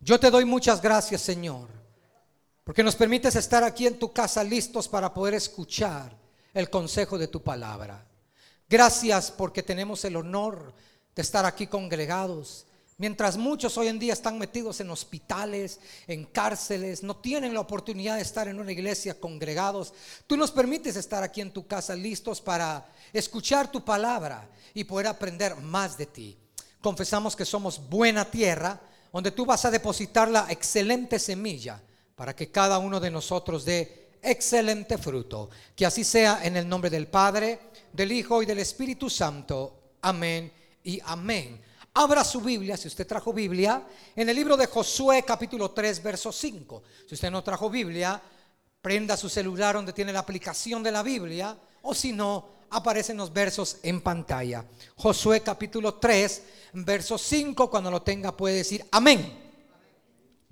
Yo te doy muchas gracias, Señor, porque nos permites estar aquí en tu casa listos para poder escuchar el consejo de tu palabra. Gracias porque tenemos el honor de estar aquí congregados. Mientras muchos hoy en día están metidos en hospitales, en cárceles, no tienen la oportunidad de estar en una iglesia congregados, tú nos permites estar aquí en tu casa listos para escuchar tu palabra y poder aprender más de ti. Confesamos que somos buena tierra donde tú vas a depositar la excelente semilla para que cada uno de nosotros dé excelente fruto. Que así sea en el nombre del Padre, del Hijo y del Espíritu Santo. Amén y amén. Abra su Biblia, si usted trajo Biblia, en el libro de Josué capítulo 3, verso 5. Si usted no trajo Biblia, prenda su celular donde tiene la aplicación de la Biblia, o si no, aparecen los versos en pantalla. Josué capítulo 3, verso 5, cuando lo tenga puede decir amén.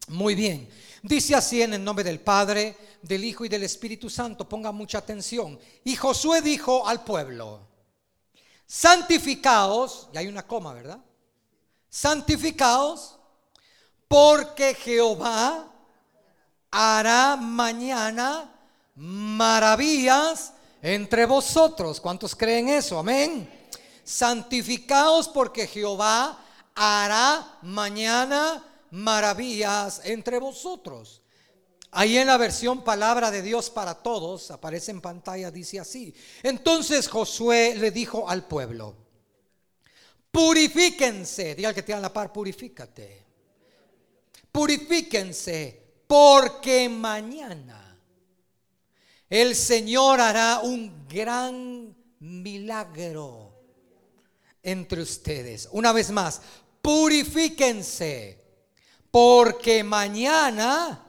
Muy bien. Dice así en el nombre del Padre, del Hijo y del Espíritu Santo. Ponga mucha atención. Y Josué dijo al pueblo, santificaos, y hay una coma, ¿verdad? Santificaos, porque Jehová hará mañana maravillas entre vosotros. ¿Cuántos creen eso? Amén. Santificaos porque Jehová hará mañana maravillas entre vosotros. Ahí en la versión palabra de Dios para todos, aparece en pantalla, dice así. Entonces Josué le dijo al pueblo, purifíquense, diga que tiene la par, purifícate. Purifíquense, porque mañana el Señor hará un gran milagro entre ustedes. Una vez más, purifíquense, porque mañana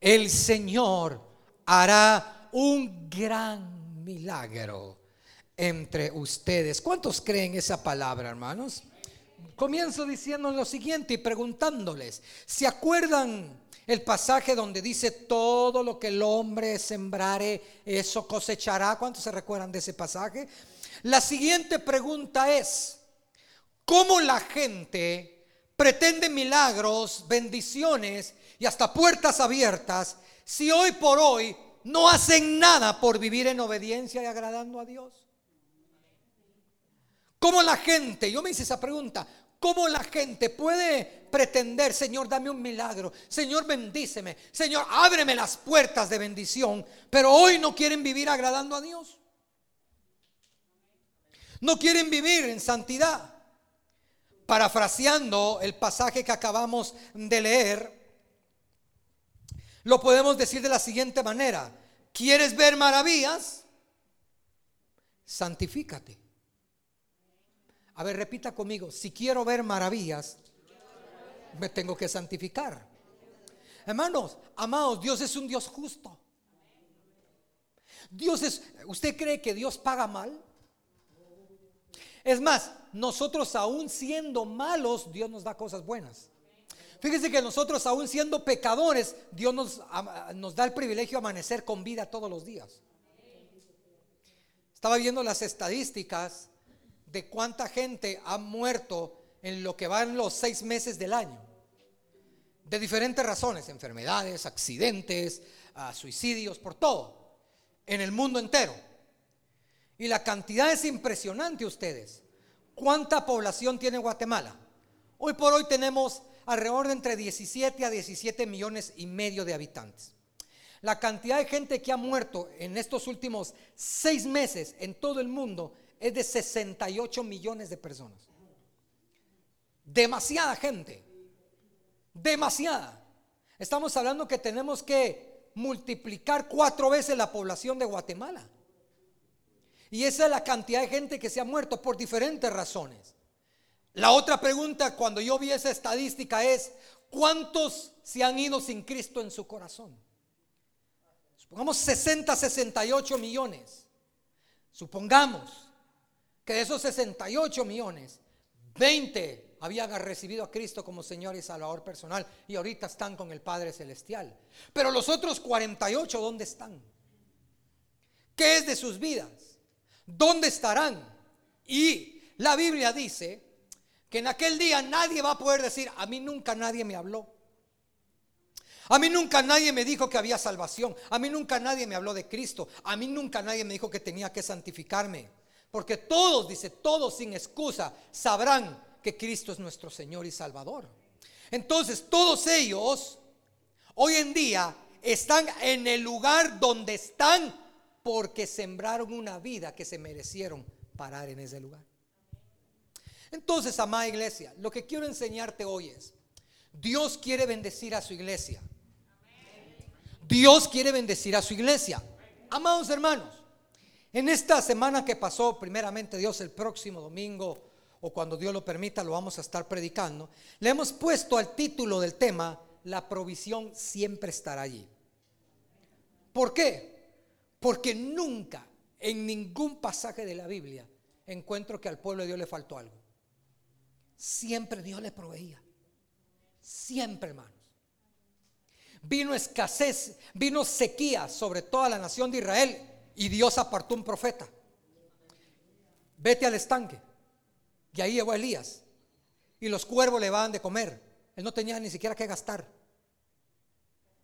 el Señor hará un gran milagro entre ustedes. ¿Cuántos creen esa palabra, hermanos? Comienzo diciendo lo siguiente y preguntándoles, ¿se acuerdan el pasaje donde dice todo lo que el hombre sembrare, eso cosechará? ¿Cuántos se recuerdan de ese pasaje? La siguiente pregunta es, ¿cómo la gente pretende milagros, bendiciones y hasta puertas abiertas si hoy por hoy no hacen nada por vivir en obediencia y agradando a Dios? ¿Cómo la gente, yo me hice esa pregunta, ¿cómo la gente puede pretender, Señor, dame un milagro, Señor, bendíceme, Señor, ábreme las puertas de bendición, pero hoy no quieren vivir agradando a Dios? No quieren vivir en santidad. Parafraseando el pasaje que acabamos de leer, lo podemos decir de la siguiente manera. ¿Quieres ver maravillas? Santifícate. A ver, repita conmigo. Si quiero ver maravillas, me tengo que santificar. Hermanos, amados, Dios es un Dios justo. Dios es, ¿usted cree que Dios paga mal? Es más, nosotros aún siendo malos, Dios nos da cosas buenas. Fíjese que nosotros aún siendo pecadores, Dios nos, nos da el privilegio de amanecer con vida todos los días. Estaba viendo las estadísticas de cuánta gente ha muerto en lo que van los seis meses del año. De diferentes razones, enfermedades, accidentes, ah, suicidios, por todo, en el mundo entero. Y la cantidad es impresionante ustedes. ¿Cuánta población tiene Guatemala? Hoy por hoy tenemos alrededor de entre 17 a 17 millones y medio de habitantes. La cantidad de gente que ha muerto en estos últimos seis meses en todo el mundo es de 68 millones de personas. Demasiada gente. Demasiada. Estamos hablando que tenemos que multiplicar cuatro veces la población de Guatemala. Y esa es la cantidad de gente que se ha muerto por diferentes razones. La otra pregunta cuando yo vi esa estadística es, ¿cuántos se han ido sin Cristo en su corazón? Supongamos 60, 68 millones. Supongamos que de esos 68 millones, 20 habían recibido a Cristo como Señor y Salvador personal y ahorita están con el Padre Celestial. Pero los otros 48, ¿dónde están? ¿Qué es de sus vidas? ¿Dónde estarán? Y la Biblia dice que en aquel día nadie va a poder decir, a mí nunca nadie me habló. A mí nunca nadie me dijo que había salvación. A mí nunca nadie me habló de Cristo. A mí nunca nadie me dijo que tenía que santificarme. Porque todos, dice, todos sin excusa, sabrán que Cristo es nuestro Señor y Salvador. Entonces, todos ellos hoy en día están en el lugar donde están porque sembraron una vida que se merecieron parar en ese lugar. Entonces, amada iglesia, lo que quiero enseñarte hoy es, Dios quiere bendecir a su iglesia. Dios quiere bendecir a su iglesia. Amados hermanos, en esta semana que pasó, primeramente Dios el próximo domingo o cuando Dios lo permita lo vamos a estar predicando, le hemos puesto al título del tema, la provisión siempre estará allí. ¿Por qué? Porque nunca en ningún pasaje de la Biblia encuentro que al pueblo de Dios le faltó algo. Siempre Dios le proveía. Siempre, hermanos. Vino escasez, vino sequía sobre toda la nación de Israel y Dios apartó un profeta. Vete al estanque. Y ahí llegó Elías. Y los cuervos le van de comer. Él no tenía ni siquiera que gastar.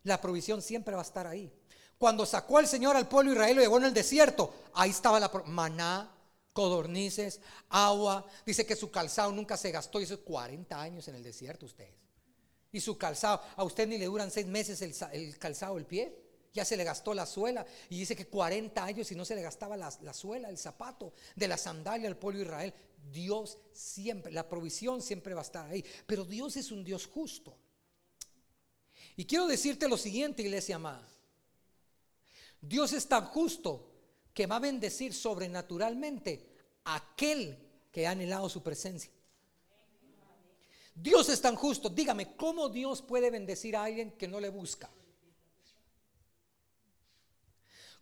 La provisión siempre va a estar ahí. Cuando sacó al Señor al pueblo de Israel y lo llevó en el desierto, ahí estaba la maná, codornices, agua. Dice que su calzado nunca se gastó. Hizo 40 años en el desierto ustedes. Y su calzado, a usted ni le duran seis meses el, calzado, el pie. Ya se le gastó la suela. Y dice que 40 años y no se le gastaba la, la suela, el zapato de la sandalia al pueblo de Israel. Dios siempre, la provisión siempre va a estar ahí. Pero Dios es un Dios justo. Y quiero decirte lo siguiente, iglesia amada. Dios es tan justo que va a bendecir sobrenaturalmente a aquel que ha anhelado su presencia. Dios es tan justo. Dígame, ¿cómo Dios puede bendecir a alguien que no le busca?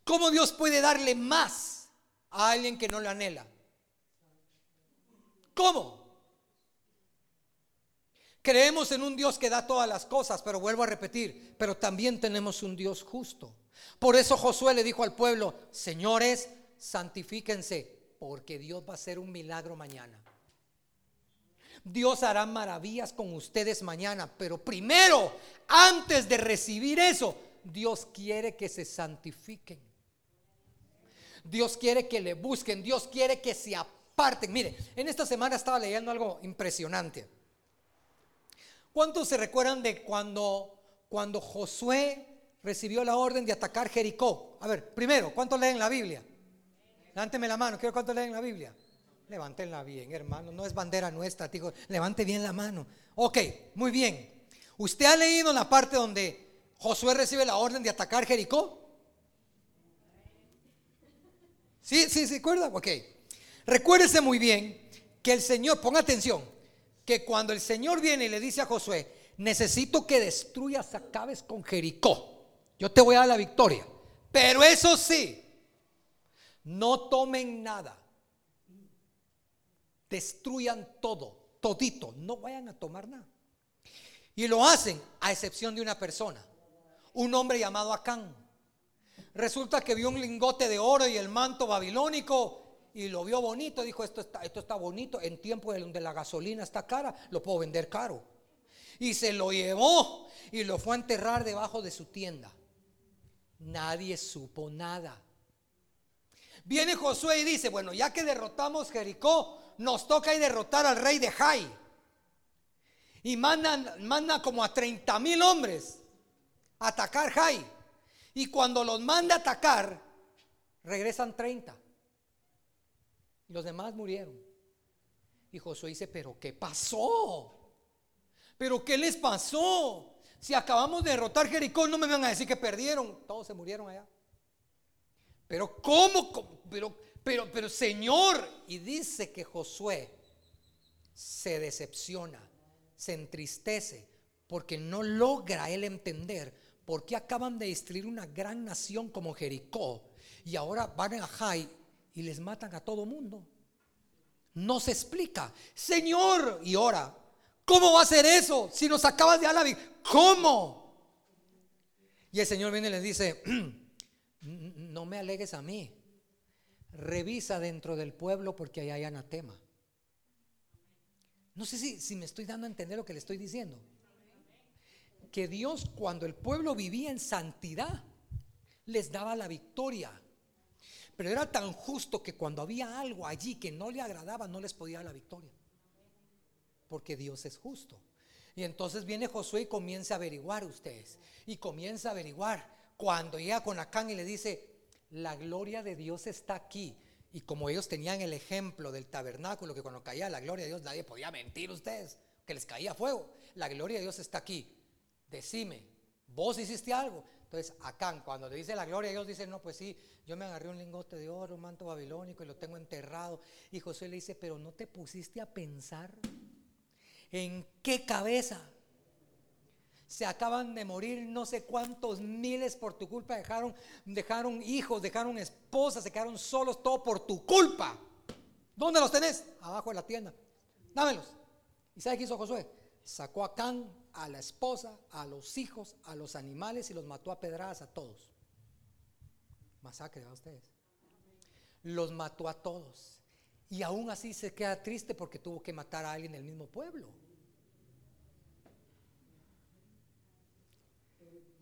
¿Cómo Dios puede darle más a alguien que no le anhela? ¿Cómo? Creemos en un Dios que da todas las cosas, pero vuelvo a repetir, pero también tenemos un Dios justo. Por eso Josué le dijo al pueblo, señores, santifíquense, porque Dios va a hacer un milagro mañana. Dios hará maravillas con ustedes mañana, pero primero, antes de recibir eso, Dios quiere que se santifiquen. Dios quiere que le busquen, Dios quiere que se aparten. Mire, en esta semana estaba leyendo algo impresionante. ¿Cuántos se recuerdan de cuando cuando Josué recibió la orden de atacar Jericó? A ver, primero, ¿cuántos leen la Biblia? Levánteme la mano, quiero cuántos leen la Biblia. Levántenla bien, hermano. No es bandera nuestra, digo, levante bien la mano. Ok, muy bien. ¿Usted ha leído la parte donde Josué recibe la orden de atacar Jericó? Sí, sí, ¿se acuerda? Ok. Recuérdese muy bien que el Señor, ponga atención, que cuando el Señor viene y le dice a Josué, necesito que destruyas, acabes con Jericó. Yo te voy a dar la victoria. Pero eso sí, no tomen nada destruyan todo, todito, no vayan a tomar nada. Y lo hacen a excepción de una persona, un hombre llamado Acán. Resulta que vio un lingote de oro y el manto babilónico y lo vio bonito, dijo, esto está, esto está bonito, en tiempo donde la gasolina está cara, lo puedo vender caro. Y se lo llevó y lo fue a enterrar debajo de su tienda. Nadie supo nada. Viene Josué y dice, bueno, ya que derrotamos Jericó, nos toca ir derrotar al rey de Jai. Y mandan, manda como a 30 mil hombres a atacar Jai. Y cuando los manda a atacar, regresan 30. Y los demás murieron. Y Josué dice, pero ¿qué pasó? ¿Pero qué les pasó? Si acabamos de derrotar Jericó, no me van a decir que perdieron. Todos se murieron allá. Pero ¿cómo? Pero pero, pero Señor, y dice que Josué se decepciona, se entristece, porque no logra él entender por qué acaban de destruir una gran nación como Jericó y ahora van a Jai y les matan a todo mundo. No se explica, Señor, y ora, ¿cómo va a ser eso si nos acabas de dar ¿Cómo? Y el Señor viene y les dice, no me alegues a mí, revisa dentro del pueblo porque ahí hay anatema. No sé si, si me estoy dando a entender lo que le estoy diciendo. Que Dios cuando el pueblo vivía en santidad les daba la victoria. Pero era tan justo que cuando había algo allí que no le agradaba, no les podía dar la victoria. Porque Dios es justo. Y entonces viene Josué y comienza a averiguar ustedes. Y comienza a averiguar. Cuando llega con Acán y le dice, la gloria de Dios está aquí. Y como ellos tenían el ejemplo del tabernáculo, que cuando caía la gloria de Dios nadie podía mentir ustedes, que les caía fuego. La gloria de Dios está aquí. Decime, ¿vos hiciste algo? Entonces, Acán, cuando le dice la gloria Dios, dice, no, pues sí, yo me agarré un lingote de oro, un manto babilónico y lo tengo enterrado. Y José le dice, pero no te pusiste a pensar en qué cabeza se acaban de morir no sé cuántos miles por tu culpa, dejaron, dejaron hijos, dejaron esposas, se quedaron solos, todo por tu culpa. ¿Dónde los tenés? Abajo de la tienda. Dámelos. ¿Y sabe qué hizo Josué? Sacó a Can, a la esposa, a los hijos, a los animales y los mató a pedradas a todos. Masacre a ustedes. Los mató a todos. Y aún así se queda triste porque tuvo que matar a alguien del mismo pueblo.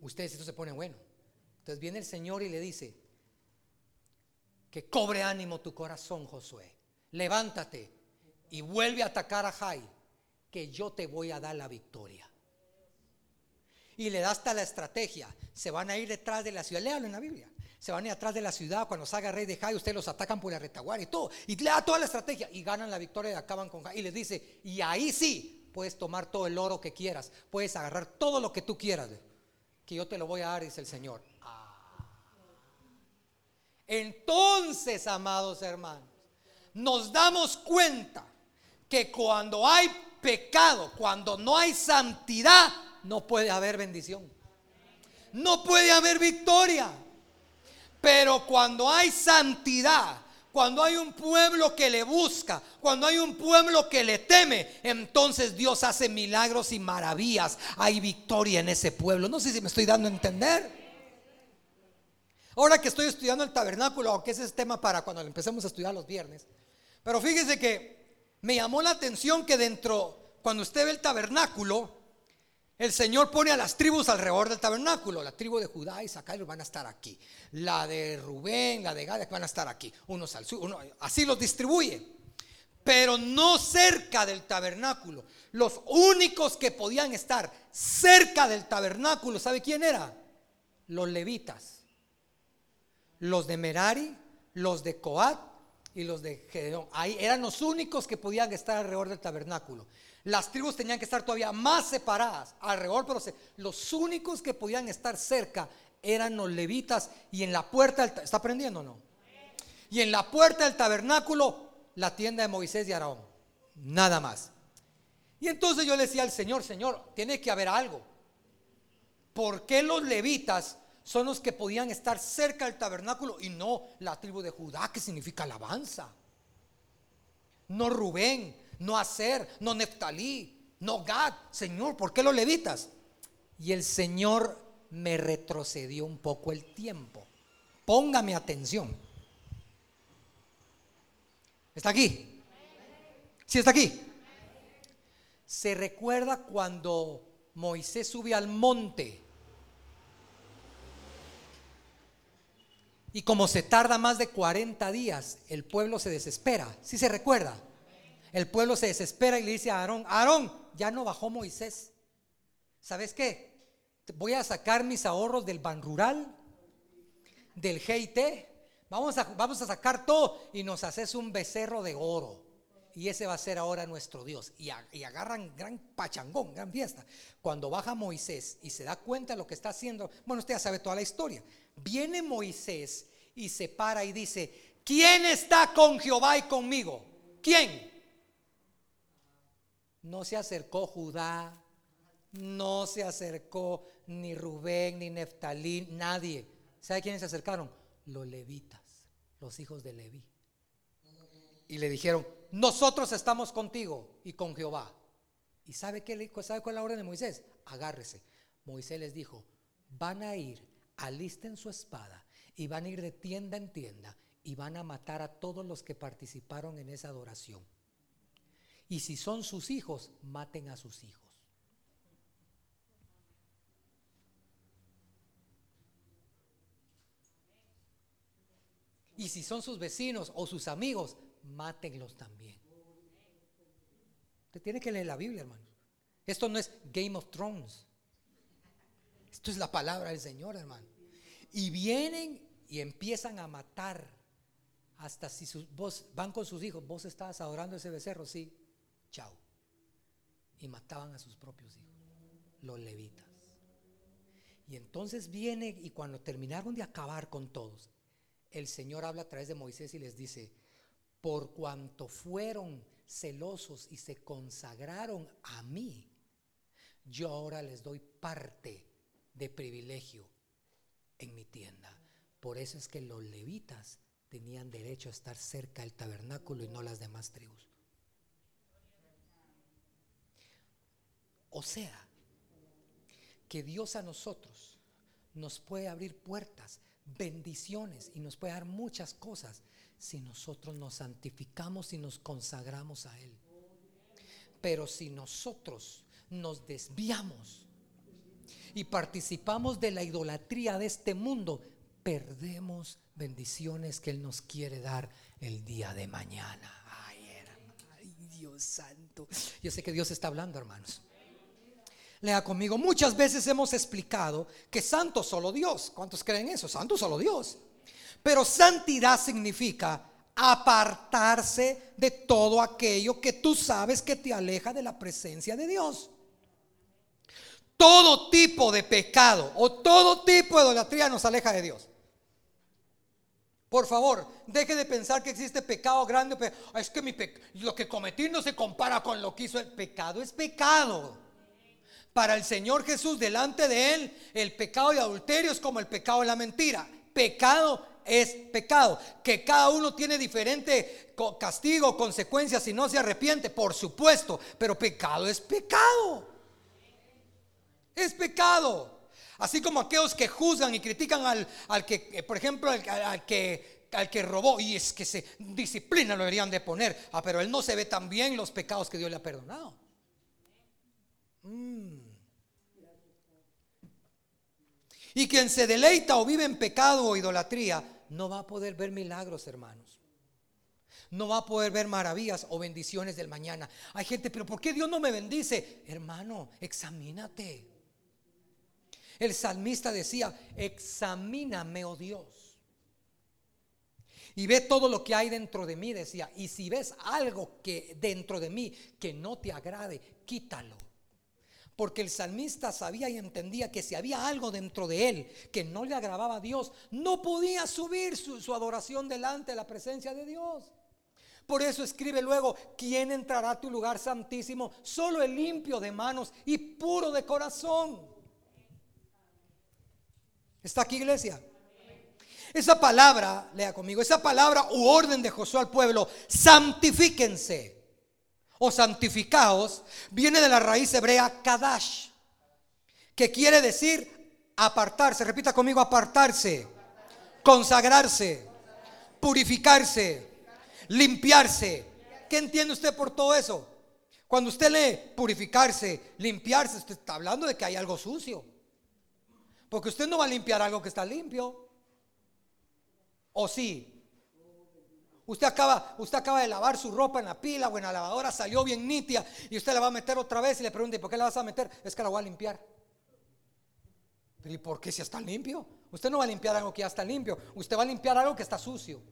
Ustedes esto se pone bueno. Entonces viene el Señor y le dice, que cobre ánimo tu corazón, Josué. Levántate y vuelve a atacar a Jai, que yo te voy a dar la victoria. Y le da hasta la estrategia. Se van a ir detrás de la ciudad. Léalo en la Biblia. Se van a ir atrás de la ciudad. Cuando salga rey de Jai, ustedes los atacan por la retaguardia y todo. Y le da toda la estrategia. Y ganan la victoria y acaban con Jai. Y les dice, y ahí sí puedes tomar todo el oro que quieras. Puedes agarrar todo lo que tú quieras que yo te lo voy a dar, dice el Señor. Ah. Entonces, amados hermanos, nos damos cuenta que cuando hay pecado, cuando no hay santidad, no puede haber bendición. No puede haber victoria. Pero cuando hay santidad, cuando hay un pueblo que le busca, cuando hay un pueblo que le teme, entonces Dios hace milagros y maravillas. Hay victoria en ese pueblo. No sé si me estoy dando a entender. Ahora que estoy estudiando el tabernáculo, aunque ese es tema para cuando empecemos a estudiar los viernes. Pero fíjese que me llamó la atención que dentro, cuando usted ve el tabernáculo, el Señor pone a las tribus alrededor del tabernáculo. La tribu de Judá y Zacarías van a estar aquí. La de Rubén, la de Gad van a estar aquí. Unos al sur, así los distribuye. Pero no cerca del tabernáculo. Los únicos que podían estar cerca del tabernáculo, ¿sabe quién era? Los levitas. Los de Merari, los de Coat y los de Gedeón. Ahí eran los únicos que podían estar alrededor del tabernáculo. Las tribus tenían que estar todavía más separadas alrededor, pero los únicos que podían estar cerca eran los levitas y en la puerta, ¿está aprendiendo o no? Y en la puerta del tabernáculo, la tienda de Moisés y Aarón. Nada más. Y entonces yo le decía al Señor, Señor, tiene que haber algo. ¿Por qué los levitas son los que podían estar cerca del tabernáculo y no la tribu de Judá, que significa alabanza? No Rubén, no hacer, no Neftalí, no Gad. Señor, ¿por qué los levitas? Y el Señor me retrocedió un poco el tiempo. Póngame atención. ¿Está aquí? ¿Sí está aquí? Se recuerda cuando Moisés sube al monte. Y como se tarda más de 40 días, el pueblo se desespera. ¿Sí se recuerda? El pueblo se desespera y le dice a Aarón, Aarón, ya no bajó Moisés. ¿Sabes qué? Voy a sacar mis ahorros del ban rural, del GIT. Vamos a, vamos a sacar todo y nos haces un becerro de oro. Y ese va a ser ahora nuestro Dios. Y, y, agarran gran pachangón, gran fiesta. Cuando baja Moisés y se da cuenta de lo que está haciendo, bueno, usted ya sabe toda la historia. Viene Moisés y se para y dice, ¿quién está con Jehová y conmigo? ¿Quién? No se acercó Judá, no se acercó ni Rubén, ni Neftalí, nadie. ¿Sabe quiénes se acercaron? Los levitas, los hijos de Leví. Y le dijeron, nosotros estamos contigo y con Jehová. ¿Y sabe qué ¿Sabe cuál es la orden de Moisés? Agárrese. Moisés les dijo, van a ir, alisten su espada y van a ir de tienda en tienda y van a matar a todos los que participaron en esa adoración. Y si son sus hijos, maten a sus hijos. Y si son sus vecinos o sus amigos, mátenlos también. Usted tiene que leer la Biblia, hermanos. Esto no es Game of Thrones. Esto es la palabra del Señor, hermano. Y vienen y empiezan a matar. Hasta si sus, vos van con sus hijos, vos estabas adorando ese becerro, sí. Y mataban a sus propios hijos, los levitas. Y entonces viene y cuando terminaron de acabar con todos, el Señor habla a través de Moisés y les dice, por cuanto fueron celosos y se consagraron a mí, yo ahora les doy parte de privilegio en mi tienda. Por eso es que los levitas tenían derecho a estar cerca del tabernáculo y no las demás tribus. O sea, que Dios a nosotros nos puede abrir puertas, bendiciones y nos puede dar muchas cosas si nosotros nos santificamos y nos consagramos a Él. Pero si nosotros nos desviamos y participamos de la idolatría de este mundo, perdemos bendiciones que Él nos quiere dar el día de mañana. Ay, Dios santo. Yo sé que Dios está hablando, hermanos. Lea conmigo, muchas veces hemos explicado que santo solo Dios. ¿Cuántos creen eso? Santo solo Dios. Pero santidad significa apartarse de todo aquello que tú sabes que te aleja de la presencia de Dios. Todo tipo de pecado o todo tipo de idolatría nos aleja de Dios. Por favor, deje de pensar que existe pecado grande. Es que mi lo que cometí no se compara con lo que hizo el pecado. Es pecado. Para el Señor Jesús, delante de Él, el pecado de adulterio es como el pecado de la mentira. Pecado es pecado. Que cada uno tiene diferente castigo, consecuencias si no se arrepiente, por supuesto. Pero pecado es pecado. Es pecado. Así como aquellos que juzgan y critican al, que, eh, por ejemplo, al, que, al que robó, y es que se disciplina lo deberían de poner. Ah, pero él no se ve tan bien los pecados que Dios le ha perdonado. Mm. Y quien se deleita o vive en pecado o idolatría, no va a poder ver milagros, hermanos. No va a poder ver maravillas o bendiciones del mañana. Hay gente, pero ¿por qué Dios no me bendice? Hermano, examínate. El salmista decía, examíname, oh Dios. Y ve todo lo que hay dentro de mí, decía. Y si ves algo que dentro de mí que no te agrade, quítalo. Porque el salmista sabía y entendía que si había algo dentro de él que no le agradaba a Dios, no podía subir su, su, adoración delante de la presencia de Dios. Por eso escribe luego, ¿quién entrará a tu lugar santísimo? Solo el limpio de manos y puro de corazón. ¿Está aquí iglesia? Esa palabra, lea conmigo, esa palabra u orden de Josué al pueblo, santifíquense o santificados, viene de la raíz hebrea kadash, que quiere decir apartarse. Repita conmigo, apartarse, consagrarse, purificarse, limpiarse. ¿Qué entiende usted por todo eso? Cuando usted lee purificarse, limpiarse, usted está hablando de que hay algo sucio. Porque usted no va a limpiar algo que está limpio. ¿O sí? Usted acaba, usted acaba de lavar su ropa en la pila o en la lavadora, salió bien nítida y usted la va a meter otra vez y le pregunta, ¿y por qué la vas a meter? Es que la voy a limpiar. ¿y por qué si está limpio? Usted no va a limpiar algo que ya está limpio, usted va a limpiar algo que está sucio.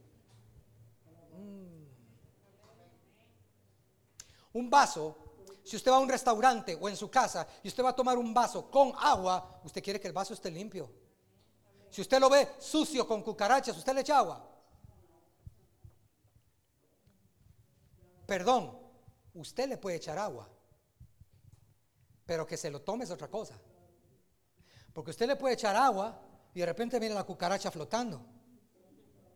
Mm. Un vaso, si usted va a un restaurante o en su casa y usted va a tomar un vaso con agua, usted quiere que el vaso esté limpio. Si usted lo ve sucio con cucarachas, usted le echa agua. Perdón, usted le puede echar agua, pero que se lo tome es otra cosa. Porque usted le puede echar agua y de repente mira la cucaracha flotando.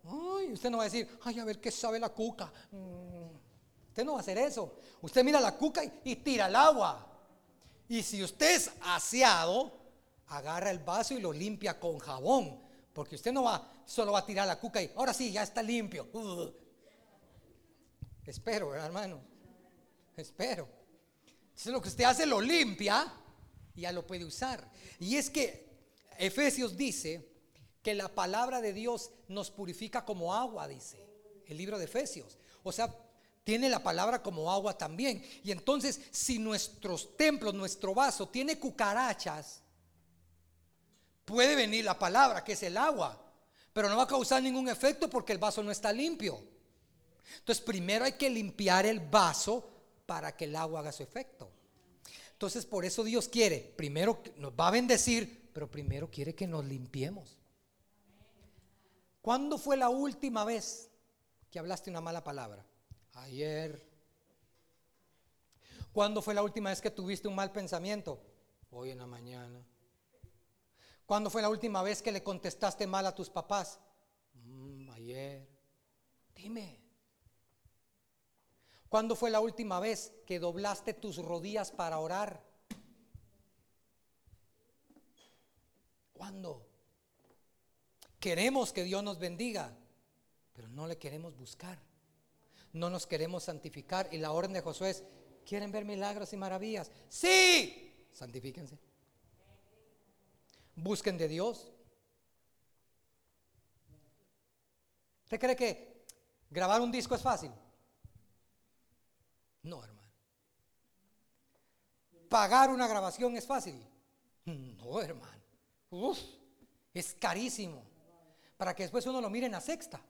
Ay, usted no va a decir, ay, a ver qué sabe la cuca. Mm, usted no va a hacer eso. Usted mira la cuca y, tira el agua. Y si usted es aseado, agarra el vaso y lo limpia con jabón. Porque usted no va, solo va a tirar la cuca y ahora sí, ya está limpio. Espero, hermano. Espero. Entonces lo que usted hace lo limpia y ya lo puede usar. Y es que Efesios dice que la palabra de Dios nos purifica como agua, dice el libro de Efesios. O sea, tiene la palabra como agua también. Y entonces, si nuestros templos, nuestro vaso tiene cucarachas, puede venir la palabra, que es el agua, pero no va a causar ningún efecto porque el vaso no está limpio. Entonces, primero hay que limpiar el vaso para que el agua haga su efecto. Entonces, por eso Dios quiere, primero nos va a bendecir, pero primero quiere que nos limpiemos. ¿Cuándo fue la última vez que hablaste una mala palabra? Ayer. ¿Cuándo fue la última vez que tuviste un mal pensamiento? Hoy en la mañana. ¿Cuándo fue la última vez que le contestaste mal a tus papás? Mm, ayer. Dime. ¿Cuándo fue la última vez que doblaste tus rodillas para orar? ¿Cuándo? Queremos que Dios nos bendiga, pero no le queremos buscar. No nos queremos santificar. Y la orden de Josué es, ¿quieren ver milagros y maravillas? Sí, santifíquense. Busquen de Dios. ¿Usted cree que grabar un disco es fácil? No, hermano. ¿Pagar una grabación es fácil? No, hermano. Uf, es carísimo. Para que después uno lo mire en la sexta.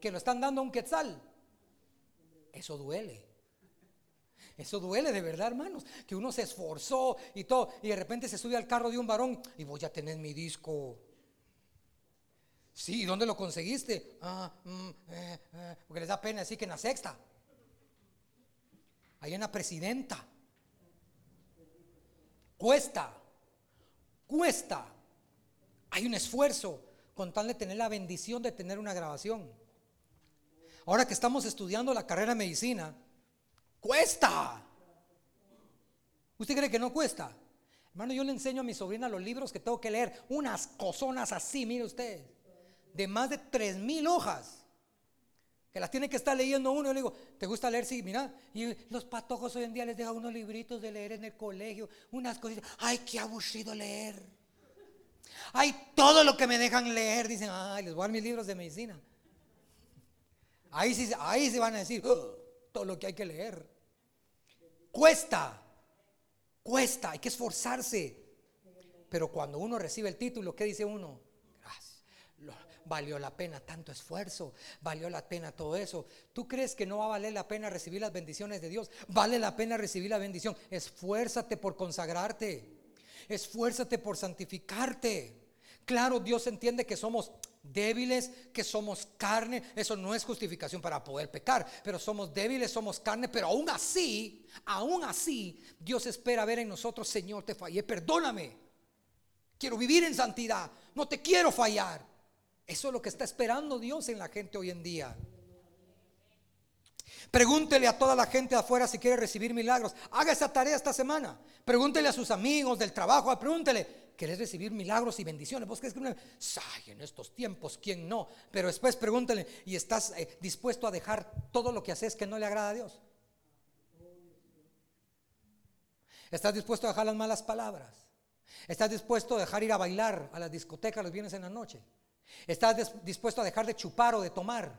Que lo están dando a un quetzal. Eso duele. Eso duele de verdad, hermanos. Que uno se esforzó y todo, y de repente se sube al carro de un varón y voy a tener mi disco. Sí, ¿dónde lo conseguiste? Ah, mm, eh, eh, porque les da pena decir que en la sexta. En la presidenta. Cuesta, cuesta. Hay un esfuerzo con tal de tener la bendición de tener una grabación. Ahora que estamos estudiando la carrera de medicina, Cuesta. ¿Usted cree que no cuesta? Hermano, yo le enseño a mi sobrina los libros que tengo que leer, unas cosonas así, mire usted, de más de tres mil hojas, que las tiene que estar leyendo uno. Yo le digo, ¿te gusta leer? Sí, mira. Y los patojos hoy en día les dejan unos libritos de leer en el colegio, unas cositas. Ay, qué aburrido leer. Ay, todo lo que me dejan leer, dicen, ay, les voy a dar mis libros de medicina. Ahí sí, ahí se van a decir, todo lo que hay que leer. Cuesta, cuesta, hay que esforzarse. Pero cuando uno recibe el título, ¿qué dice uno? Valió la pena tanto esfuerzo, valió la pena todo eso. ¿Tú crees que no va a valer la pena recibir las bendiciones de Dios? Vale la pena recibir la bendición. Esfuérzate por consagrarte. Esfuérzate por santificarte. Claro, Dios entiende que somos débiles, que somos carne. Eso no es justificación para poder pecar, pero somos débiles, somos carne, pero aún así, aún así, Dios espera ver en nosotros, Señor, te fallé, perdóname. Quiero vivir en santidad, no te quiero fallar. Eso es lo que está esperando Dios en la gente hoy en día. Pregúntele a toda la gente de afuera si quiere recibir milagros. Haga esa tarea esta semana. Pregúntele a sus amigos del trabajo. Pregúntele, ¿Querés recibir milagros y bendiciones? Vos crees que en estos tiempos, ¿quién no? Pero después pregúntale, ¿y estás eh, dispuesto a dejar todo lo que haces que no le agrada a Dios? ¿Estás dispuesto a dejar las malas palabras? ¿Estás dispuesto a dejar ir a bailar a las discotecas los viernes en la noche? ¿Estás dispuesto a dejar de chupar o de tomar?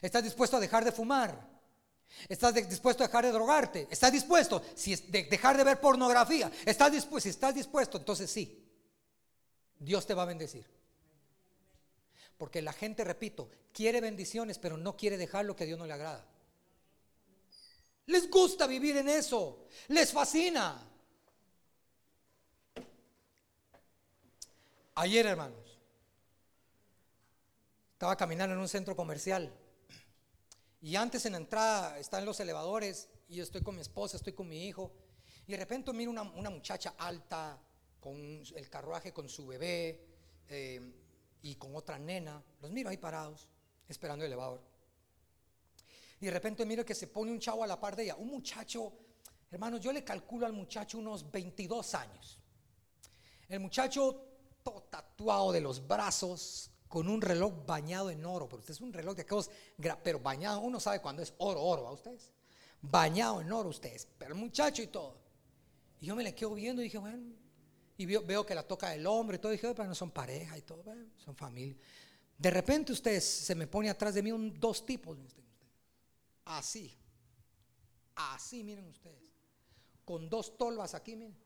¿Estás dispuesto a dejar de fumar? ¿Estás dispuesto a dejar de drogarte? ¿Estás dispuesto? Si dejar de ver pornografía, ¿estás dispuesto? Si estás dispuesto, entonces sí. Dios te va a bendecir. Porque la gente, repito, quiere bendiciones, pero no quiere dejar lo que a Dios no le agrada. Les gusta vivir en eso. Les fascina. Ayer, hermanos, estaba caminando en un centro comercial y antes en la entrada están los elevadores y estoy con mi esposa, estoy con mi hijo. Y de repente miro una, muchacha alta con el carruaje con su bebé eh, y con otra nena. Los miro ahí parados, esperando el elevador. Y de repente miro que se pone un chavo a la par de ella. Un muchacho, hermanos, yo le calculo al muchacho unos 22 años. El muchacho todo tatuado de los brazos, con un reloj bañado en oro, pero usted es un reloj de aquellos, pero bañado, uno sabe cuando es oro, oro, a ustedes, bañado en oro ustedes, pero el muchacho y todo. Y yo me le quedo viendo y dije, bueno, y veo, que la toca el hombre y todo. Y dije, pero no son pareja y todo, son familia. De repente ustedes se me pone atrás de mí un, dos tipos. Así. Así, miren ustedes. Con dos tolvas aquí, miren.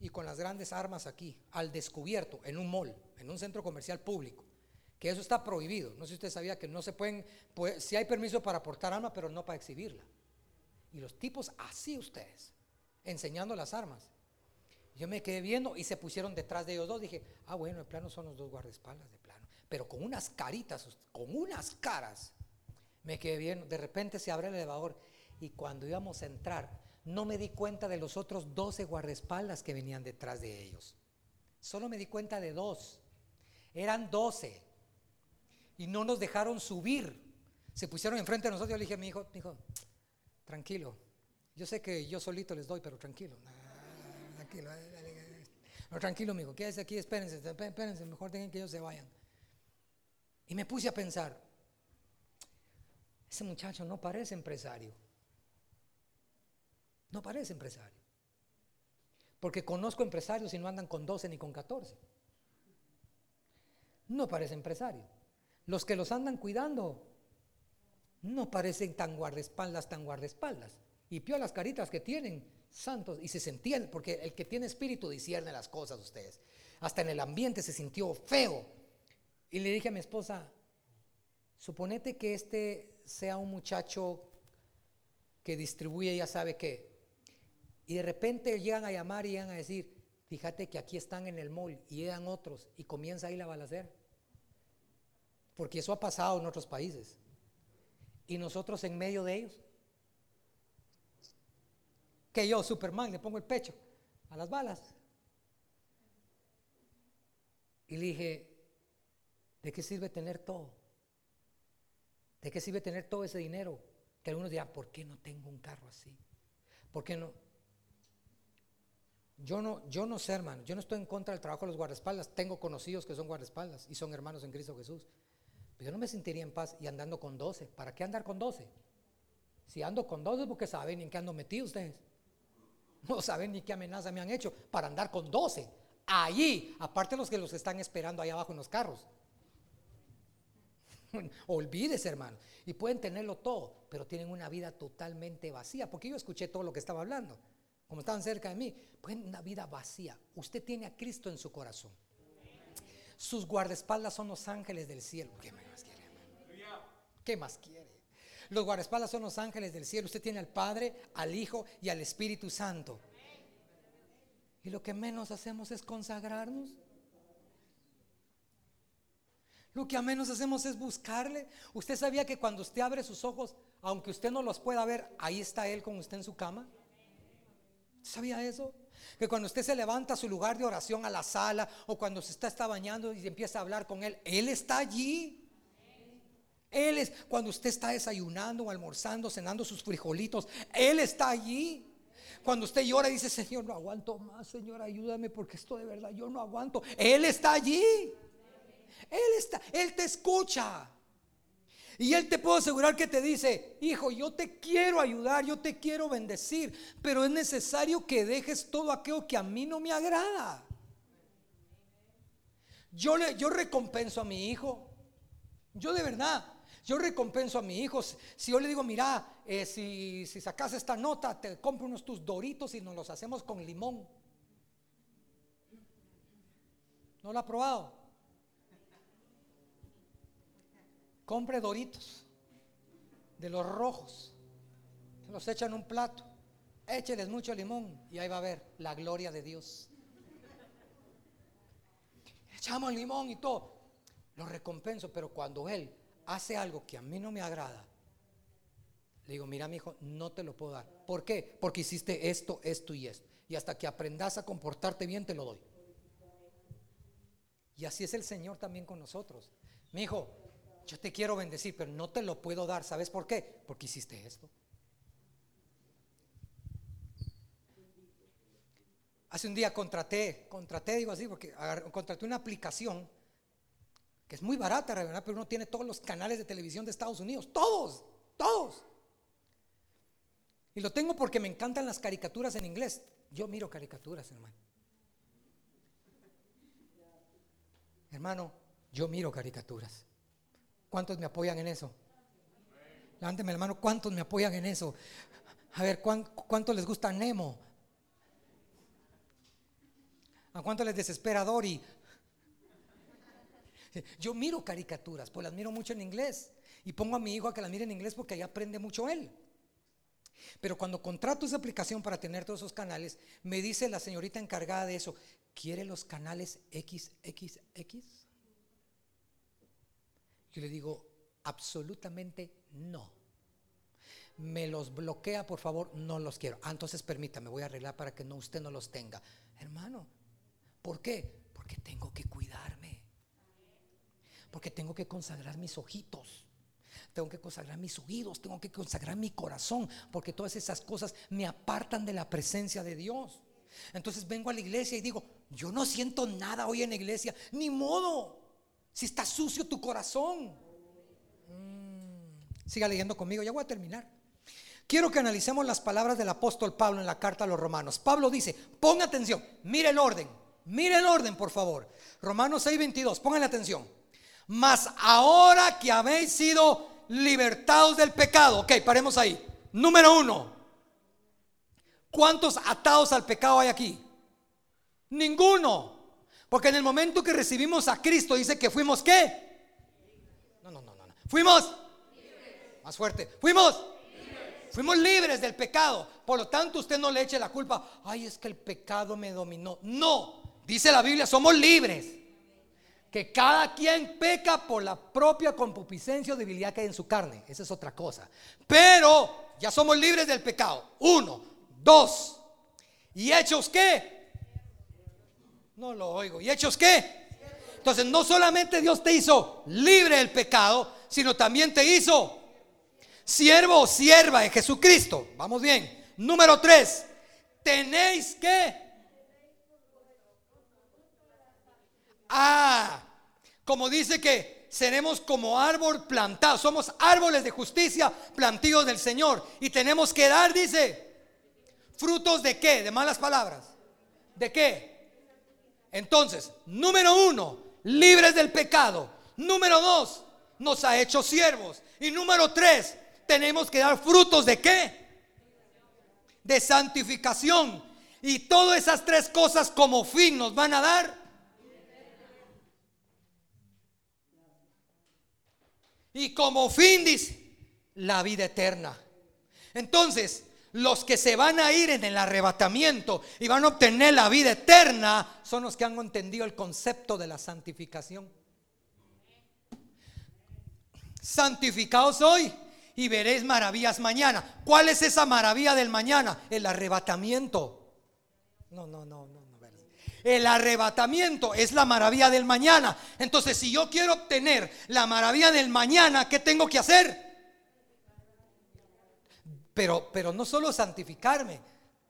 Y con las grandes armas aquí, al descubierto, en un mall, en un centro comercial público. Que eso está prohibido. No sé si usted sabía que no se pueden, pues, si hay permiso para portar arma, pero no para exhibirla. Y los tipos así ustedes, enseñando las armas. Yo me quedé viendo y se pusieron detrás de ellos dos. Dije, ah, bueno, de plano son los dos guardaespaldas, de plano. Pero con unas caritas, con unas caras. Me quedé viendo. De repente se abre el elevador y cuando íbamos a entrar, no me di cuenta de los otros 12 guardaespaldas que venían detrás de ellos. Solo me di cuenta de dos. Eran 12. Y no nos dejaron subir. Se pusieron enfrente de nosotros. Yo le dije a mi hijo, tranquilo. Yo sé que yo solito les doy, pero tranquilo. Tranquilo. No, tranquilo, amigo. Quédese aquí, espérense, espérense. Mejor dejen que ellos se vayan. Y me puse a pensar, ese muchacho no parece empresario. No parece empresario. Porque conozco empresarios y no andan con 12 ni con 14. No parece empresario. Los que los andan cuidando no parecen tan guardaespaldas, tan guardaespaldas. Y pio las caritas que tienen, santos, y se sentían, porque el que tiene espíritu discierne las cosas ustedes. Hasta en el ambiente se sintió feo. Y le dije a mi esposa, suponete que este sea un muchacho que distribuye, ya sabe qué. Y de repente llegan a llamar y llegan a decir, fíjate que aquí están en el mall y llegan otros y comienza ahí la balacera. Porque eso ha pasado en otros países. Y nosotros en medio de ellos que yo, Superman, le pongo el pecho a las balas. Y le dije, ¿de qué sirve tener todo? ¿De qué sirve tener todo ese dinero? Que algunos dirán, ¿por qué no tengo un carro así? ¿Por qué no? Yo no, yo no sé, hermano, yo no estoy en contra del trabajo de los guardaespaldas. Tengo conocidos que son guardaespaldas y son hermanos en Cristo Jesús. Pero yo no me sentiría en paz y andando con 12. ¿Para qué andar con 12? Si ando con 12 porque saben en qué ando metido ustedes. No saben ni qué amenaza me han hecho para andar con 12. Allí, aparte los que los están esperando ahí abajo en los carros. Olvídese, hermano. Y pueden tenerlo todo, pero tienen una vida totalmente vacía. Porque yo escuché todo lo que estaba hablando. Como estaban cerca de mí, pueden una vida vacía. Usted tiene a Cristo en su corazón. Sus guardaespaldas son los ángeles del cielo. ¿Qué más quiere, ¿Qué más quiere? Los guardaespaldas son los ángeles del cielo. Usted tiene al Padre, al Hijo y al Espíritu Santo. Y lo que menos hacemos es consagrarnos. Lo que a menos hacemos es buscarle. Usted sabía que cuando usted abre sus ojos, aunque usted no los pueda ver, ahí está Él con usted en su cama. ¿Sabía eso? Que cuando usted se levanta a su lugar de oración a la sala o cuando se está, está bañando y empieza a hablar con Él, Él está allí. Él es cuando usted está desayunando, almorzando, cenando sus frijolitos, Él está allí. Cuando usted llora y dice, Señor, no aguanto más, Señor, ayúdame porque esto de verdad yo no aguanto. Él está allí. Él está, Él te escucha. Y Él te puedo asegurar que te dice, hijo, yo te quiero ayudar, yo te quiero bendecir, pero es necesario que dejes todo aquello que a mí no me agrada. Yo, le, yo recompenso a mi hijo. Yo de verdad, yo recompenso a mi hijo. Si yo le digo, mira, eh, si, si sacas esta nota, te compro unos tus doritos y nos los hacemos con limón. ¿No lo ha probado? Compre doritos de los rojos. Los echa en un plato. Écheles mucho limón y ahí va a ver la gloria de Dios. Echamos limón y todo. Lo recompenso, pero cuando Él hace algo que a mí no me agrada, le digo, mira mi hijo, no te lo puedo dar. ¿Por qué? Porque hiciste esto, esto y esto. Y hasta que aprendas a comportarte bien, te lo doy. Y así es el Señor también con nosotros. Mi hijo, yo te quiero bendecir, pero no te lo puedo dar. ¿Sabes por qué? Porque hiciste esto. Hace un día contraté, contraté, digo así, porque contraté una aplicación que es muy barata, ¿verdad? pero uno tiene todos los canales de televisión de Estados Unidos, todos, todos. Y lo tengo porque me encantan las caricaturas en inglés. Yo miro caricaturas, hermano. Hermano, yo miro caricaturas. ¿Cuántos me apoyan en eso? Levánteme hermano, ¿cuántos me apoyan en eso? A ver, ¿cuánto les gusta Nemo? ¿A cuánto les desespera Dory? Yo miro caricaturas, pues las miro mucho en inglés. Y pongo a mi hijo a que las mire en inglés porque ahí aprende mucho él. Pero cuando contrato esa aplicación para tener todos esos canales, me dice la señorita encargada de eso, ¿quiere los canales XXX? Yo le digo, absolutamente no. Me los bloquea, por favor, no los quiero. Ah, entonces permítame, voy a arreglar para que no usted no los tenga. Hermano, ¿por qué? Porque tengo que cuidarme. Porque tengo que consagrar mis ojitos. Tengo que consagrar mis oídos, tengo que consagrar mi corazón, porque todas esas cosas me apartan de la presencia de Dios. Entonces vengo a la iglesia y digo, yo no siento nada hoy en la iglesia, ni modo, si está sucio tu corazón. Siga leyendo conmigo, ya voy a terminar. Quiero que analicemos las palabras del apóstol Pablo en la carta a los romanos. Pablo dice, ponga atención, mire el orden, mire el orden por favor. Romanos 6:22, pónganle atención. Mas ahora que habéis sido libertados del pecado. Ok, paremos ahí. Número uno. ¿Cuántos atados al pecado hay aquí? Ninguno. Porque en el momento que recibimos a Cristo dice que fuimos qué? No, no, no, no. Fuimos más fuerte. Fuimos Fuimos libres del pecado. Por lo tanto, usted no le eche la culpa. Ay, es que el pecado me dominó. No. Dice la Biblia, somos libres que cada quien peca por la propia concupiscencia o debilidad que hay en su carne. Esa es otra cosa. Pero ya somos libres del pecado. Uno, dos. ¿Y hechos qué? No lo oigo. ¿Y hechos qué? Entonces no solamente Dios te hizo libre del pecado, sino también te hizo siervo o sierva de Jesucristo. Vamos bien. Número tres. Tenéis que Ah, como dice que seremos como árbol plantado, somos árboles de justicia plantíos del Señor y tenemos que dar, dice, frutos de qué, de malas palabras, de qué. Entonces, número uno, libres del pecado. Número dos, nos ha hecho siervos. Y número tres, tenemos que dar frutos de qué? De santificación. Y todas esas tres cosas como fin nos van a dar Y como fin dice, la vida eterna. Entonces, los que se van a ir en el arrebatamiento y van a obtener la vida eterna son los que han entendido el concepto de la santificación. Santificados hoy y veréis maravillas mañana. ¿Cuál es esa maravilla del mañana? El arrebatamiento. No, no, no, no. El arrebatamiento es la maravilla del mañana. Entonces, si yo quiero obtener la maravilla del mañana, ¿qué tengo que hacer? Pero, pero no solo santificarme,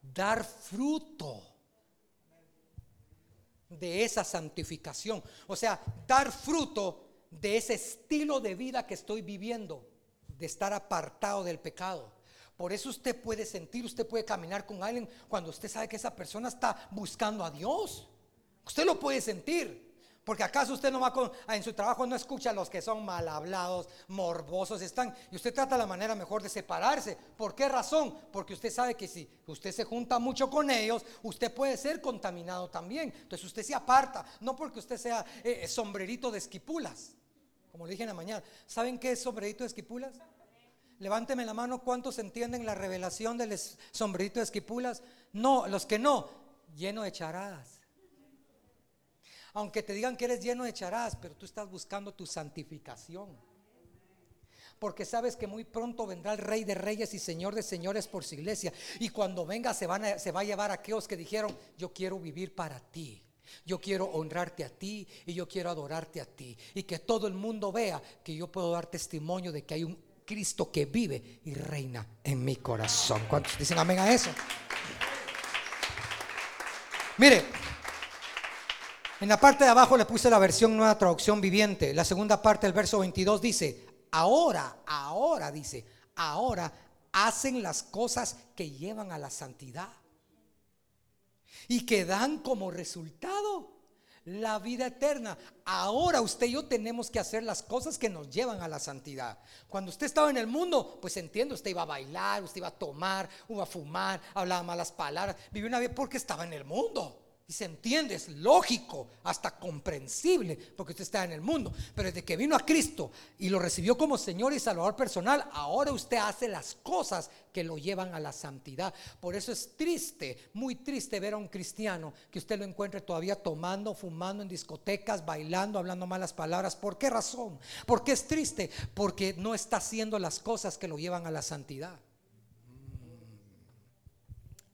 dar fruto de esa santificación. O sea, dar fruto de ese estilo de vida que estoy viviendo, de estar apartado del pecado. Por eso usted puede sentir, usted puede caminar con alguien cuando usted sabe que esa persona está buscando a Dios. Usted lo puede sentir. Porque acaso usted no va con, en su trabajo no escucha a los que son mal hablados, morbosos están. Y usted trata la manera mejor de separarse. ¿Por qué razón? Porque usted sabe que si usted se junta mucho con ellos, usted puede ser contaminado también. Entonces usted se aparta. No porque usted sea eh, sombrerito de esquipulas. Como le dije en la mañana. ¿Saben qué es sombrerito de esquipulas? Levánteme la mano, ¿cuántos entienden la revelación del sombrerito de esquipulas? No, los que no, lleno de charadas. Aunque te digan que eres lleno de charadas, pero tú estás buscando tu santificación. Porque sabes que muy pronto vendrá el Rey de Reyes y Señor de Señores por su iglesia. Y cuando venga se, van se va a llevar a aquellos que dijeron, yo quiero vivir para ti. Yo quiero honrarte a ti y yo quiero adorarte a ti. Y que todo el mundo vea que yo puedo dar testimonio de que hay un Cristo que vive y reina en mi corazón. ¿Cuántos dicen amén a eso? Mire, en la parte de abajo le puse la versión nueva traducción viviente. La segunda parte del verso 22 dice, ahora, ahora dice, ahora hacen las cosas que llevan a la santidad y que dan como resultado la vida eterna. Ahora usted y yo tenemos que hacer las cosas que nos llevan a la santidad. Cuando usted estaba en el mundo, pues entiendo, usted iba a bailar, usted iba a tomar, iba a fumar, hablaba malas palabras, vivió una vida porque estaba en el mundo. Y se entiende, es lógico, hasta comprensible, porque usted está en el mundo. Pero desde que vino a Cristo y lo recibió como Señor y Salvador personal, ahora usted hace las cosas que lo llevan a la santidad. Por eso es triste, muy triste ver a un cristiano que usted lo encuentre todavía tomando, fumando en discotecas, bailando, hablando malas palabras. ¿Por qué razón? Porque es triste, porque no está haciendo las cosas que lo llevan a la santidad.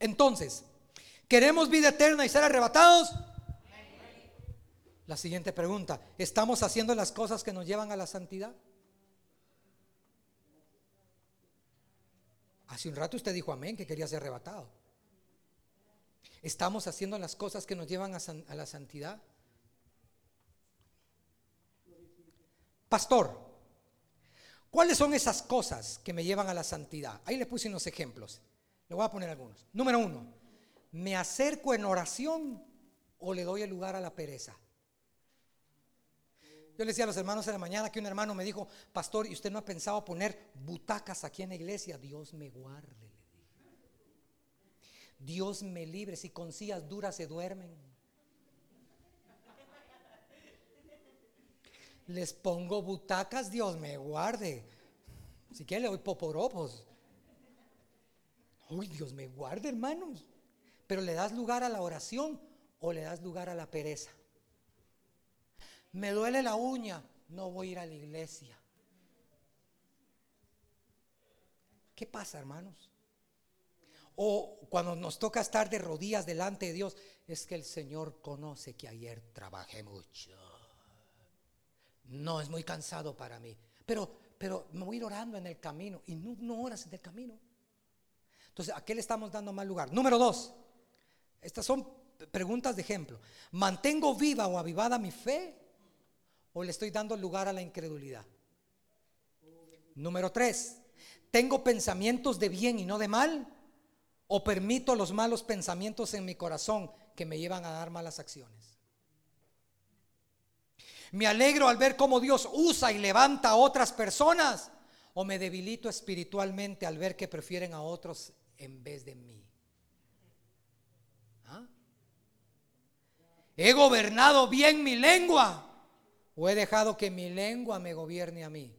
Entonces, ¿Queremos vida eterna y ser arrebatados? La siguiente pregunta, ¿estamos haciendo las cosas que nos llevan a la santidad? Hace un rato usted dijo amén, que quería ser arrebatado. ¿Estamos haciendo las cosas que nos llevan a, la santidad? Pastor, ¿cuáles son esas cosas que me llevan a la santidad? Ahí le puse unos ejemplos. Le voy a poner algunos. Número uno, ¿Me acerco en oración o le doy el lugar a la pereza? Yo le decía a los hermanos en la mañana que un hermano me dijo, pastor, ¿y usted no ha pensado poner butacas aquí en la iglesia? Dios me guarde, le dije. Dios me libre, si con sillas duras se duermen. Les pongo butacas, Dios me guarde. Si quiere le doy poporopos. Uy, Dios me guarde, hermanos. Pero le das lugar a la oración o le das lugar a la pereza. Me duele la uña, no voy a ir a la iglesia. ¿Qué pasa, hermanos? O cuando nos toca estar de rodillas delante de Dios, es que el Señor conoce que ayer trabajé mucho. No, es muy cansado para mí. Pero, pero me voy a ir orando en el camino y no, no oras en el camino. Entonces, ¿a qué le estamos dando más lugar? Número dos, estas son preguntas de ejemplo. ¿Mantengo viva o avivada mi fe o le estoy dando lugar a la incredulidad? Número tres, ¿tengo pensamientos de bien y no de mal? ¿O permito los malos pensamientos en mi corazón que me llevan a dar malas acciones? ¿Me alegro al ver cómo Dios usa y levanta a otras personas? ¿O me debilito espiritualmente al ver que prefieren a otros en vez de mí? ¿He gobernado bien mi lengua? ¿O he dejado que mi lengua me gobierne a mí?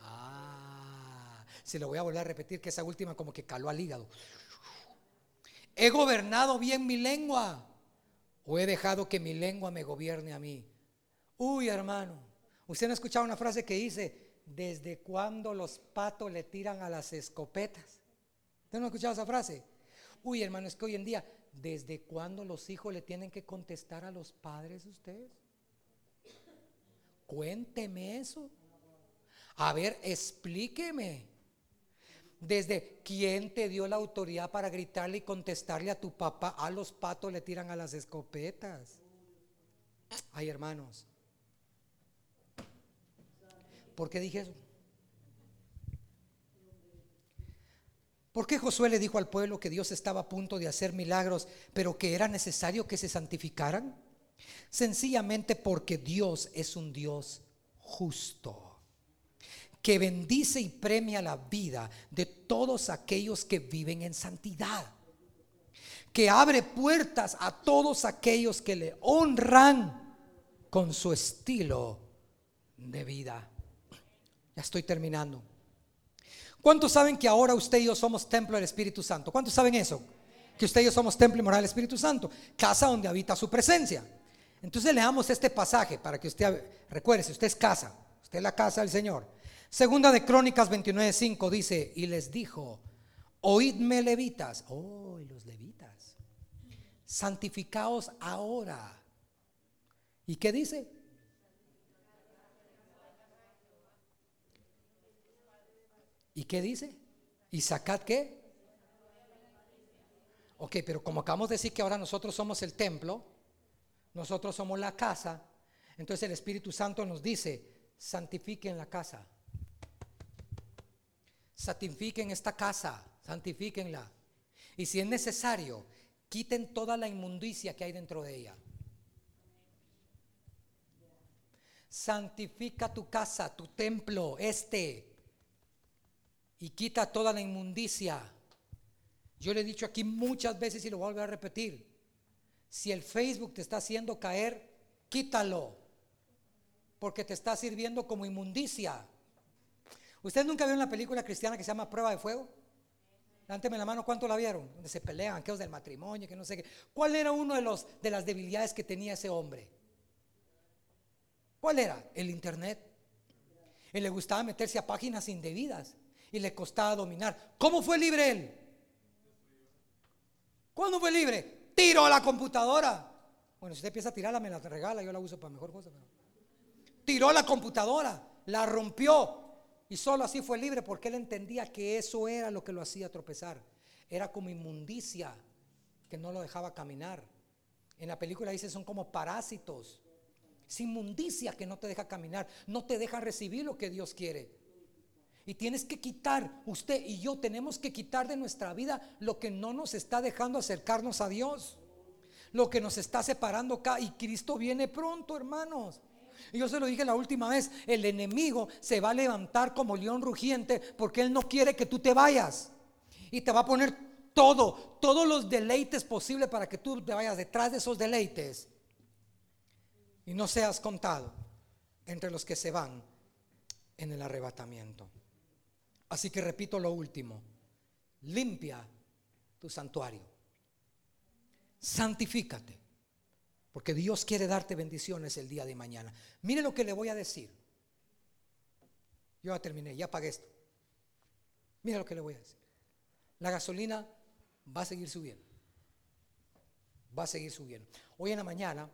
Ah, se lo voy a volver a repetir que esa última como que caló al hígado. ¿He gobernado bien mi lengua? ¿O he dejado que mi lengua me gobierne a mí? Uy, hermano, usted no ha escuchado una frase que dice, ¿desde cuándo los patos le tiran a las escopetas? ¿Usted no ha escuchado esa frase? Uy, hermano, es que hoy en día ¿Desde cuándo los hijos le tienen que contestar a los padres ustedes? Cuénteme eso. A ver, explíqueme. ¿Desde quién te dio la autoridad para gritarle y contestarle a tu papá? A los patos le tiran a las escopetas. Ay, hermanos. ¿Por qué dije eso? ¿Por qué Josué le dijo al pueblo que Dios estaba a punto de hacer milagros, pero que era necesario que se santificaran? Sencillamente porque Dios es un Dios justo, que bendice y premia la vida de todos aquellos que viven en santidad, que abre puertas a todos aquellos que le honran con su estilo de vida. Ya estoy terminando. ¿Cuántos saben que ahora usted y yo somos templo del Espíritu Santo? ¿Cuántos saben eso? Que usted y yo somos templo y moral del Espíritu Santo, casa donde habita su presencia. Entonces leamos este pasaje para que usted recuerde, si usted es casa, usted es la casa del Señor. Segunda de Crónicas 29:5 dice, y les dijo, oídme levitas, oh, los levitas, santificaos ahora. ¿Y qué dice? ¿Y qué dice? ¿Y sacad qué? Ok, pero como acabamos de decir que ahora nosotros somos el templo, nosotros somos la casa, entonces el Espíritu Santo nos dice, santifiquen la casa. Santifiquen esta casa, santifíquenla. Y si es necesario, quiten toda la inmundicia que hay dentro de ella. santifica tu casa, tu templo, este, y quita toda la inmundicia. Yo le he dicho aquí muchas veces y lo voy a repetir. Si el Facebook te está haciendo caer, quítalo, porque te está sirviendo como inmundicia. ¿Ustedes nunca vieron una película cristiana que se llama Prueba de Fuego? Dánteme la mano, ¿cuánto la vieron? Donde se pelean, que del matrimonio, que no sé qué. ¿Cuál era uno de, los, de las debilidades que tenía ese hombre? ¿Cuál era? El internet. Él le gustaba meterse a páginas indebidas y le costaba dominar. ¿Cómo fue libre él? ¿Cuándo fue libre? Tiró la computadora. Bueno, si usted empieza a tirarla, me la regala, yo la uso para mejor cosa. Tiró la computadora, la rompió y solo así fue libre porque él entendía que eso era lo que lo hacía tropezar. Era como inmundicia que no lo dejaba caminar. En la película dice son como parásitos. Es inmundicia que no te deja caminar, no te deja recibir lo que Dios quiere. Y tienes que quitar, usted y yo tenemos que quitar de nuestra vida lo que no nos está dejando acercarnos a Dios. Lo que nos está separando acá. Y Cristo viene pronto, hermanos. Y yo se lo dije la última vez, el enemigo se va a levantar como león rugiente porque él no quiere que tú te vayas. Y te va a poner todo, todos los deleites posibles para que tú te vayas detrás de esos deleites. Y no seas contado entre los que se van en el arrebatamiento. Así que repito lo último, limpia tu santuario, santifícate, porque Dios quiere darte bendiciones el día de mañana. Mire lo que le voy a decir. Yo ya terminé, ya pagué esto. Mire lo que le voy a decir. La gasolina va a seguir subiendo. Va a seguir subiendo. Hoy en la mañana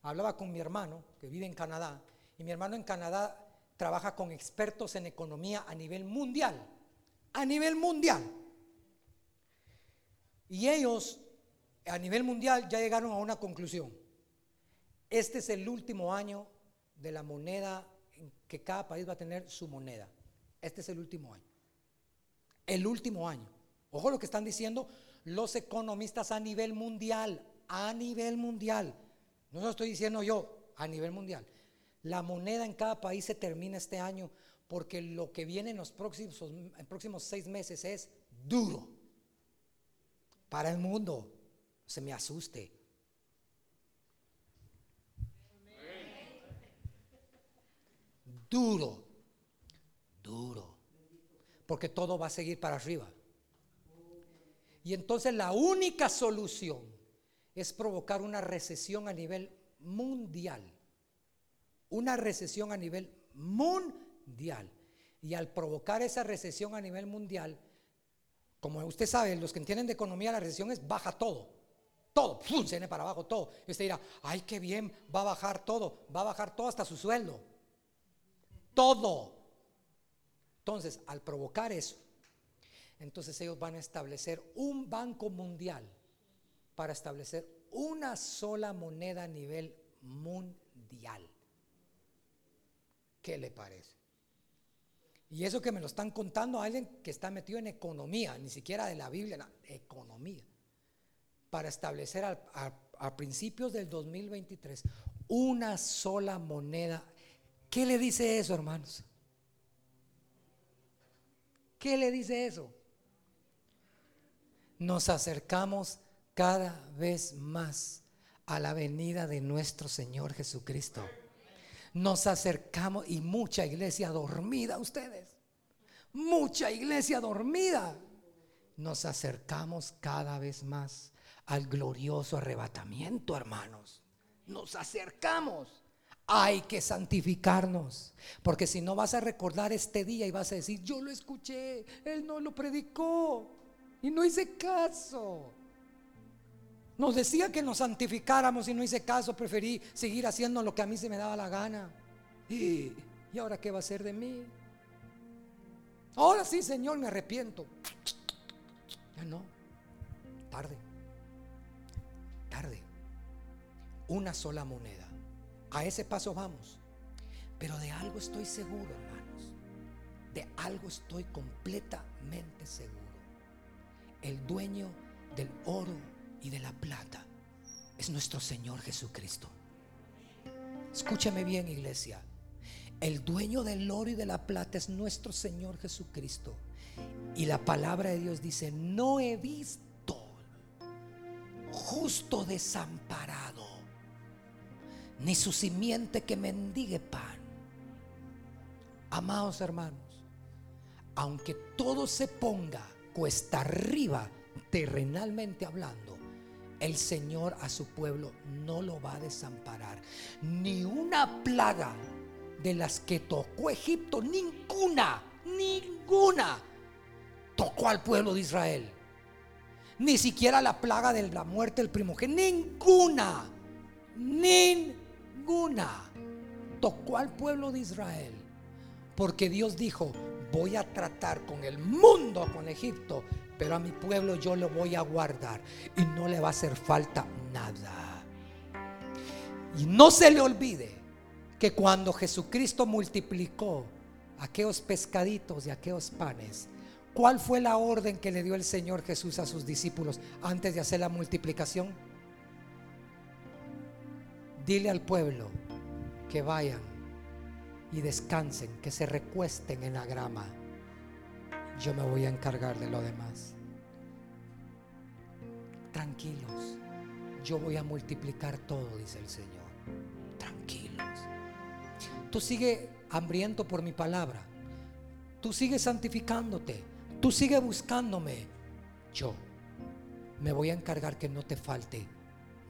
hablaba con mi hermano que vive en Canadá y mi hermano en Canadá trabaja con expertos en economía a nivel mundial, a nivel mundial. Y ellos a nivel mundial ya llegaron a una conclusión. Este es el último año de la moneda en que cada país va a tener su moneda. Este es el último año. El último año. Ojo lo que están diciendo los economistas a nivel mundial, a nivel mundial. No lo estoy diciendo yo, a nivel mundial. La moneda en cada país se termina este año porque lo que viene en los próximos, próximos seis meses es duro para el mundo. Se me asuste. Duro, duro, porque todo va a seguir para arriba. Y entonces la única solución es provocar una recesión a nivel mundial una recesión a nivel mundial. Y al provocar esa recesión a nivel mundial, como usted sabe, los que entienden de economía, la recesión es baja todo. Todo, se viene para abajo todo. Y usted dirá, ay, qué bien, va a bajar todo, va a bajar todo hasta su sueldo. Todo. Entonces, al provocar eso, entonces ellos van a establecer un banco mundial para establecer una sola moneda a nivel mundial. ¿Qué le parece? Y eso que me lo están contando alguien que está metido en economía, ni siquiera de la Biblia, economía, para establecer a principios del 2023 una sola moneda. ¿Qué le dice eso, hermanos? ¿Qué le dice eso? Nos acercamos cada vez más a la venida de nuestro Señor Jesucristo nos acercamos y mucha iglesia dormida, ustedes, mucha iglesia dormida. Nos acercamos cada vez más al glorioso arrebatamiento, hermanos. Nos acercamos. Hay que santificarnos, porque si no vas a recordar este día y vas a decir, yo lo escuché, él no lo predicó y no hice caso. Nos decía que nos santificáramos y no hice caso, preferí seguir haciendo lo que a mí se me daba la gana. ¿Y, ¿y ahora qué va a ser de mí? Ahora sí, Señor, me arrepiento. Ya no, tarde, tarde. Una sola moneda. A ese paso vamos. Pero de algo estoy seguro, hermanos. De algo estoy completamente seguro. El dueño del oro y de la plata es nuestro Señor Jesucristo. Escúcheme bien, iglesia. El dueño del oro y de la plata es nuestro Señor Jesucristo. Y la palabra de Dios dice, no he visto justo desamparado, ni su simiente que mendigue pan. Amados hermanos, aunque todo se ponga cuesta arriba, terrenalmente hablando, el Señor a su pueblo no lo va a desamparar. Ni una plaga de las que tocó Egipto, ninguna, ninguna tocó al pueblo de Israel. Ni siquiera la plaga de la muerte del primogénito, ninguna, ninguna tocó al pueblo de Israel. Porque Dios dijo, voy a tratar con el mundo, con Egipto, pero a mi pueblo yo lo voy a guardar y no le va a hacer falta nada. Y no se le olvide que cuando Jesucristo multiplicó aquellos pescaditos y aquellos panes, ¿cuál fue la orden que le dio el Señor Jesús a sus discípulos antes de hacer la multiplicación? Dile al pueblo que vayan y descansen, que se recuesten en la grama. Yo me voy a encargar de lo demás. Tranquilos, yo voy a multiplicar todo, dice el Señor. Tranquilos. Tú sigue hambriento por mi palabra. Tú sigue santificándote. Tú sigue buscándome. Yo me voy a encargar que no te falte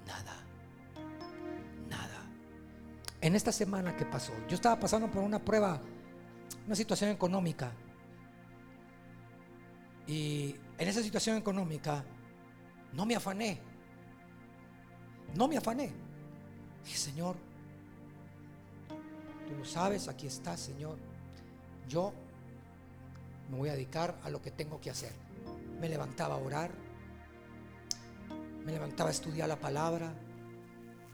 nada en esta semana que pasó, yo estaba pasando por una prueba, una situación económica. Y en esa situación económica no me afané. No me afané. Dije, Señor, tú lo sabes, aquí está, Señor. Yo me voy a dedicar a lo que tengo que hacer. Me levantaba a orar, me levantaba a estudiar la palabra,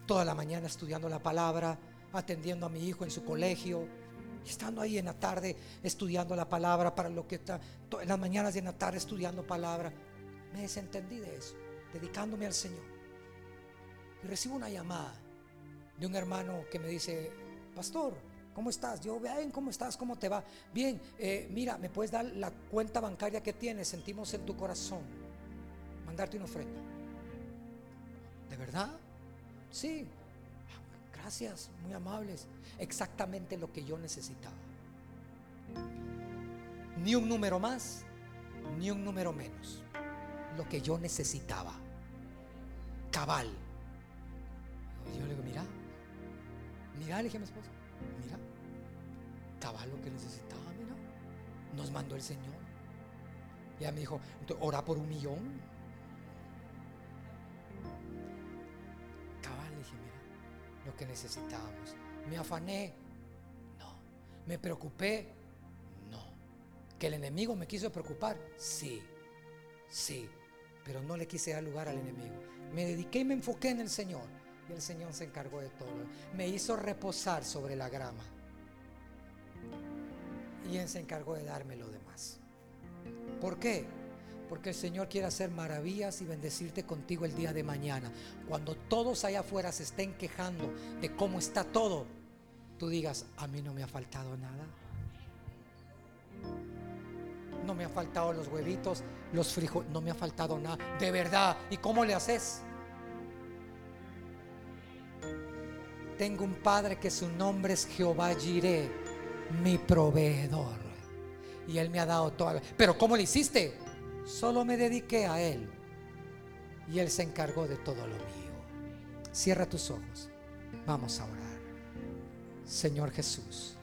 toda la mañana estudiando la palabra, atendiendo a mi hijo en su colegio, estando ahí en la tarde estudiando la palabra para lo que está, en las mañanas y en la tarde estudiando palabra. Me desentendí de eso, dedicándome al Señor. Y recibo una llamada de un hermano que me dice, pastor, ¿cómo estás? Yo, bien, ¿cómo estás? ¿Cómo te va? Bien, eh, mira, ¿me puedes dar la cuenta bancaria que tienes? Sentimos en tu corazón mandarte una ofrenda. ¿De verdad? Sí, Gracias, muy amables. Exactamente lo que yo necesitaba. Ni un número más, ni un número menos. Lo que yo necesitaba. Cabal. Yo le digo, mira, mira, le dije a mi esposa, mira, cabal lo que necesitaba, mira. Nos mandó el Señor. Y ella me dijo, ora por un millón. Lo que necesitábamos. Me afané, no. Me preocupé, no. Que el enemigo me quiso preocupar, sí, sí. Pero no le quise dar lugar al enemigo. Me dediqué y me enfoqué en el Señor. Y el Señor se encargó de todo. Me hizo reposar sobre la grama. Y Él se encargó de darme lo demás. ¿Por qué? Porque el Señor quiere hacer maravillas y bendecirte contigo el día de mañana. Cuando todos allá afuera se estén quejando de cómo está todo, tú digas, a mí no me ha faltado nada. No me ha faltado los huevitos, los frijoles, no me ha faltado nada. De verdad. ¿Y cómo le haces? Tengo un padre que su nombre es Jehová Jireh, mi proveedor. Y él me ha dado toda. Pero ¿cómo le hiciste? Solo me dediqué a Él y Él se encargó de todo lo mío. Cierra tus ojos. Vamos a orar. Señor Jesús.